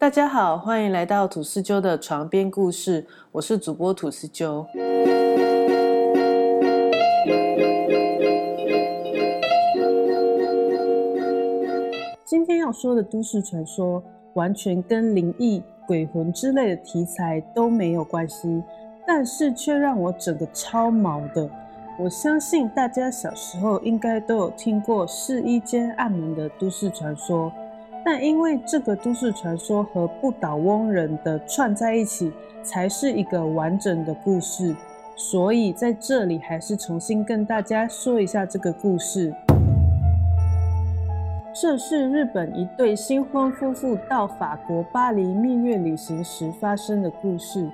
大家好，欢迎来到吐司鸠的床边故事，我是主播吐司鸠。今天要说的都市传说，完全跟灵异、鬼魂之类的题材都没有关系，但是却让我整个超毛的。我相信大家小时候应该都有听过试衣间暗门的都市传说。但因为这个都市传说和不倒翁人的串在一起，才是一个完整的故事，所以在这里还是重新跟大家说一下这个故事。这是日本一对新婚夫妇到法国巴黎蜜月旅行时发生的故事。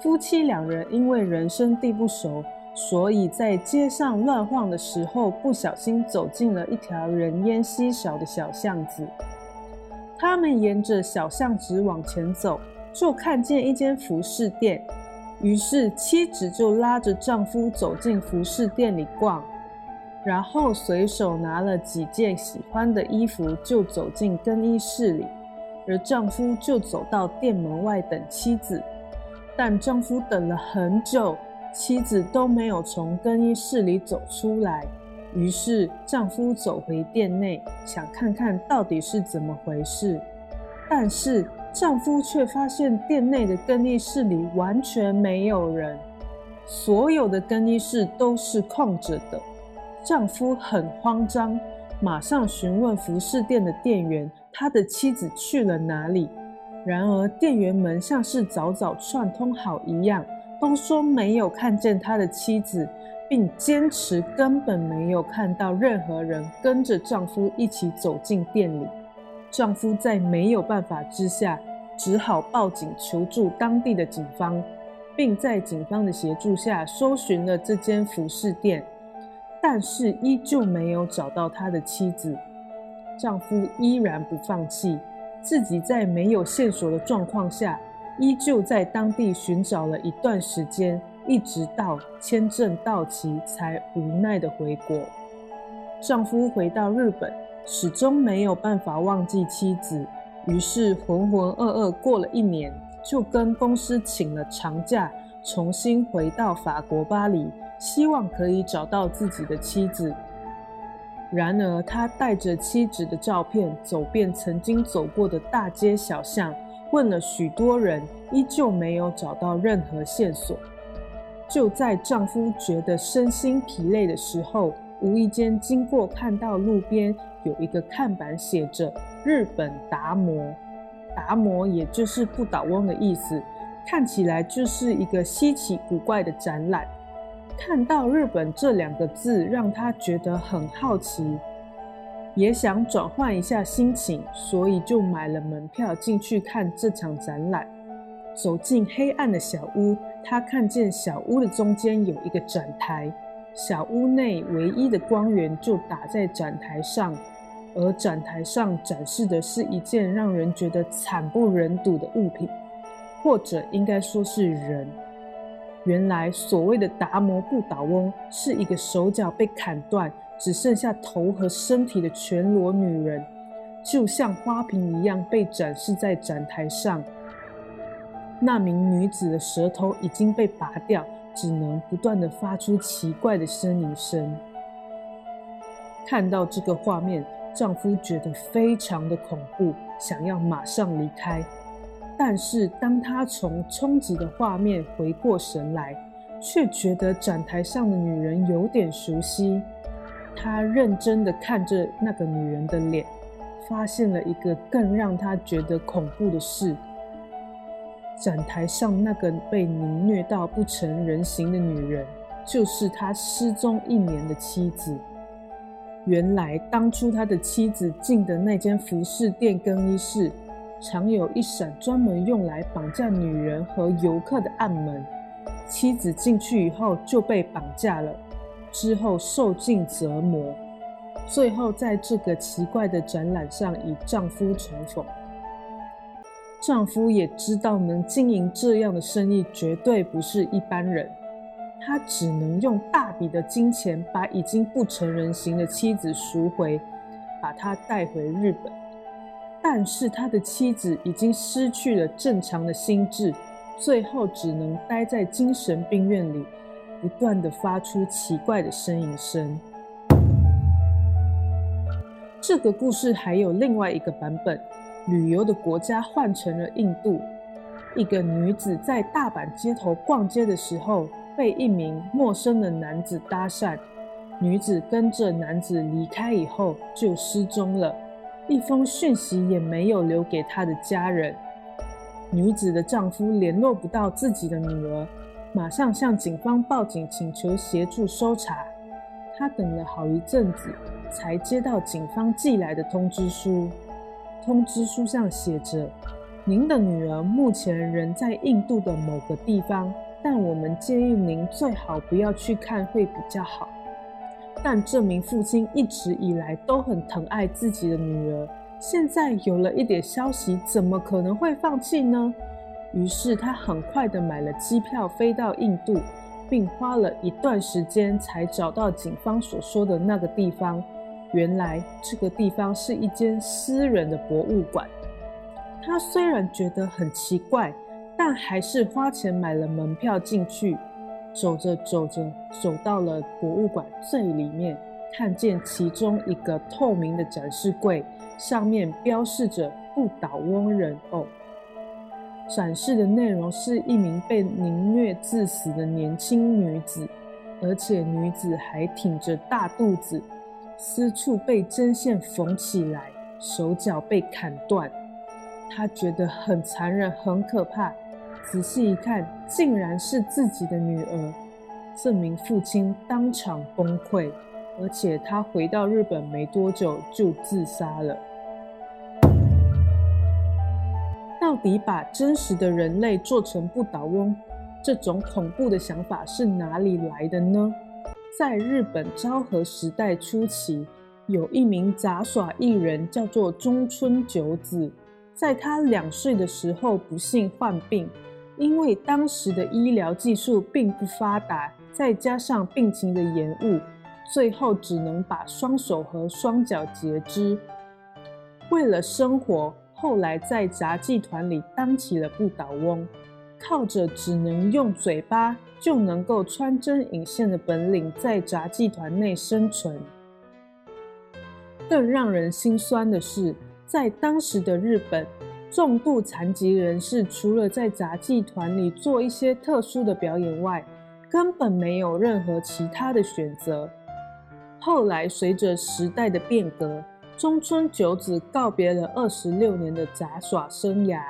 夫妻两人因为人生地不熟，所以在街上乱晃的时候，不小心走进了一条人烟稀少的小巷子。他们沿着小巷子往前走，就看见一间服饰店。于是妻子就拉着丈夫走进服饰店里逛，然后随手拿了几件喜欢的衣服，就走进更衣室里。而丈夫就走到店门外等妻子，但丈夫等了很久，妻子都没有从更衣室里走出来。于是，丈夫走回店内，想看看到底是怎么回事。但是，丈夫却发现店内的更衣室里完全没有人，所有的更衣室都是空着的。丈夫很慌张，马上询问服饰店的店员，他的妻子去了哪里。然而，店员们像是早早串通好一样，都说没有看见他的妻子。并坚持根本没有看到任何人跟着丈夫一起走进店里。丈夫在没有办法之下，只好报警求助当地的警方，并在警方的协助下搜寻了这间服饰店，但是依旧没有找到他的妻子。丈夫依然不放弃，自己在没有线索的状况下，依旧在当地寻找了一段时间。一直到签证到期，才无奈的回国。丈夫回到日本，始终没有办法忘记妻子，于是浑浑噩噩过了一年，就跟公司请了长假，重新回到法国巴黎，希望可以找到自己的妻子。然而，他带着妻子的照片，走遍曾经走过的大街小巷，问了许多人，依旧没有找到任何线索。就在丈夫觉得身心疲累的时候，无意间经过，看到路边有一个看板，写着“日本达摩”，达摩也就是不倒翁的意思，看起来就是一个稀奇古怪的展览。看到“日本”这两个字，让他觉得很好奇，也想转换一下心情，所以就买了门票进去看这场展览。走进黑暗的小屋，他看见小屋的中间有一个展台，小屋内唯一的光源就打在展台上，而展台上展示的是一件让人觉得惨不忍睹的物品，或者应该说是人。原来所谓的达摩不倒翁是一个手脚被砍断，只剩下头和身体的全裸女人，就像花瓶一样被展示在展台上。那名女子的舌头已经被拔掉，只能不断的发出奇怪的呻吟声。看到这个画面，丈夫觉得非常的恐怖，想要马上离开。但是当他从冲击的画面回过神来，却觉得展台上的女人有点熟悉。他认真的看着那个女人的脸，发现了一个更让他觉得恐怖的事。展台上那个被凌虐到不成人形的女人，就是他失踪一年的妻子。原来当初他的妻子进的那间服饰店更衣室，常有一扇专门用来绑架女人和游客的暗门。妻子进去以后就被绑架了，之后受尽折磨，最后在这个奇怪的展览上与丈夫重逢。丈夫也知道，能经营这样的生意绝对不是一般人。他只能用大笔的金钱把已经不成人形的妻子赎回，把她带回日本。但是他的妻子已经失去了正常的心智，最后只能待在精神病院里，不断的发出奇怪的呻吟声。这个故事还有另外一个版本，旅游的国家换成了印度。一个女子在大阪街头逛街的时候，被一名陌生的男子搭讪。女子跟着男子离开以后就失踪了，一封讯息也没有留给她的家人。女子的丈夫联络不到自己的女儿，马上向警方报警，请求协助搜查。他等了好一阵子。才接到警方寄来的通知书，通知书上写着：“您的女儿目前仍在印度的某个地方，但我们建议您最好不要去看，会比较好。”但这名父亲一直以来都很疼爱自己的女儿，现在有了一点消息，怎么可能会放弃呢？于是他很快的买了机票飞到印度，并花了一段时间才找到警方所说的那个地方。原来这个地方是一间私人的博物馆。他虽然觉得很奇怪，但还是花钱买了门票进去。走着走着，走到了博物馆最里面，看见其中一个透明的展示柜，上面标示着“不倒翁人偶”。展示的内容是一名被凌虐致死的年轻女子，而且女子还挺着大肚子。私处被针线缝起来，手脚被砍断，他觉得很残忍、很可怕。仔细一看，竟然是自己的女儿。这名父亲当场崩溃，而且他回到日本没多久就自杀了。到底把真实的人类做成不倒翁，这种恐怖的想法是哪里来的呢？在日本昭和时代初期，有一名杂耍艺人叫做中村久子。在他两岁的时候，不幸患病，因为当时的医疗技术并不发达，再加上病情的延误，最后只能把双手和双脚截肢。为了生活，后来在杂技团里当起了不倒翁。靠着只能用嘴巴就能够穿针引线的本领，在杂技团内生存。更让人心酸的是，在当时的日本，重度残疾人士除了在杂技团里做一些特殊的表演外，根本没有任何其他的选择。后来，随着时代的变革，中村久子告别了二十六年的杂耍生涯。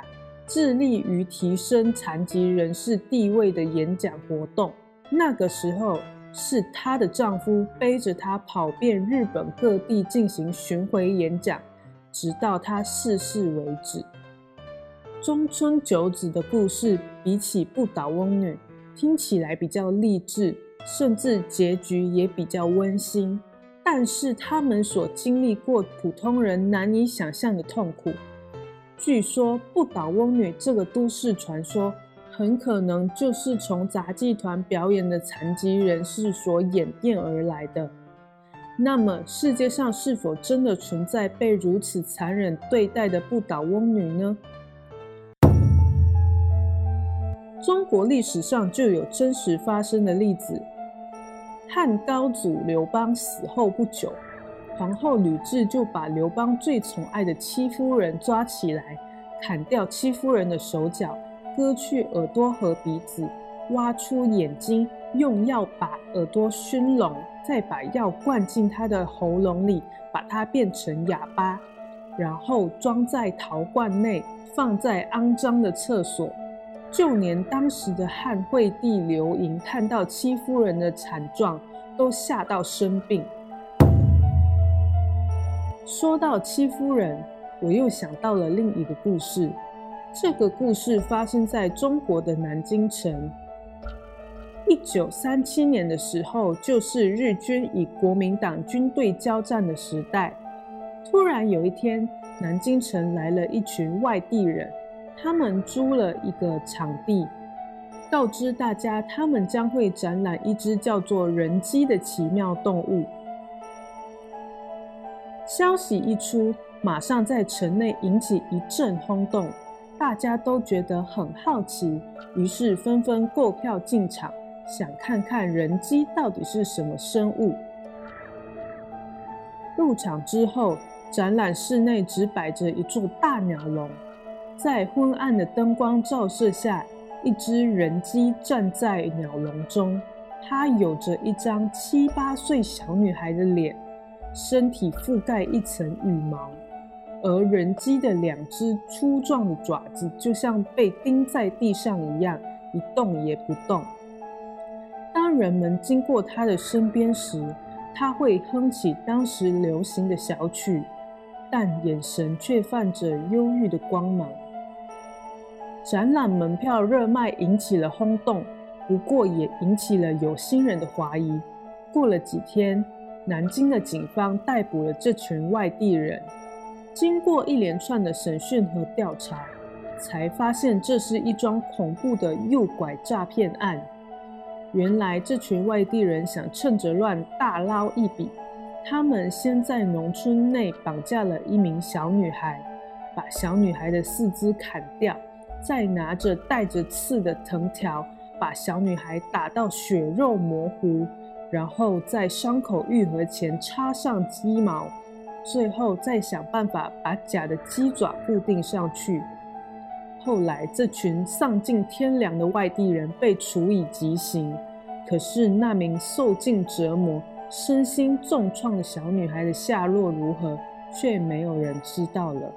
致力于提升残疾人士地位的演讲活动。那个时候，是她的丈夫背着她跑遍日本各地进行巡回演讲，直到她逝世为止。中村久子的故事比起不倒翁女，听起来比较励志，甚至结局也比较温馨。但是他们所经历过普通人难以想象的痛苦。据说不倒翁女这个都市传说，很可能就是从杂技团表演的残疾人士所演变而来的。那么，世界上是否真的存在被如此残忍对待的不倒翁女呢？中国历史上就有真实发生的例子。汉高祖刘邦死后不久。皇后吕雉就把刘邦最宠爱的戚夫人抓起来，砍掉戚夫人的手脚，割去耳朵和鼻子，挖出眼睛，用药把耳朵熏聋，再把药灌进她的喉咙里，把她变成哑巴，然后装在陶罐内，放在肮脏的厕所。就连当时的汉惠帝刘盈看到戚夫人的惨状，都吓到生病。说到戚夫人，我又想到了另一个故事。这个故事发生在中国的南京城。一九三七年的时候，就是日军与国民党军队交战的时代。突然有一天，南京城来了一群外地人，他们租了一个场地，告知大家他们将会展览一只叫做人机的奇妙动物。消息一出，马上在城内引起一阵轰动，大家都觉得很好奇，于是纷纷购票进场，想看看人机到底是什么生物。入场之后，展览室内只摆着一座大鸟笼，在昏暗的灯光照射下，一只人机站在鸟笼中，它有着一张七八岁小女孩的脸，身体覆盖一层羽毛。而人机的两只粗壮的爪子就像被钉在地上一样，一动也不动。当人们经过它的身边时，它会哼起当时流行的小曲，但眼神却泛着忧郁的光芒。展览门票热卖引起了轰动，不过也引起了有心人的怀疑。过了几天，南京的警方逮捕了这群外地人。经过一连串的审讯和调查，才发现这是一桩恐怖的诱拐诈骗案。原来这群外地人想趁着乱大捞一笔。他们先在农村内绑架了一名小女孩，把小女孩的四肢砍掉，再拿着带着刺的藤条把小女孩打到血肉模糊，然后在伤口愈合前插上鸡毛最后再想办法把假的鸡爪固定上去。后来这群丧尽天良的外地人被处以极刑。可是那名受尽折磨身心重创的小女孩的下落如何却没有人知道了。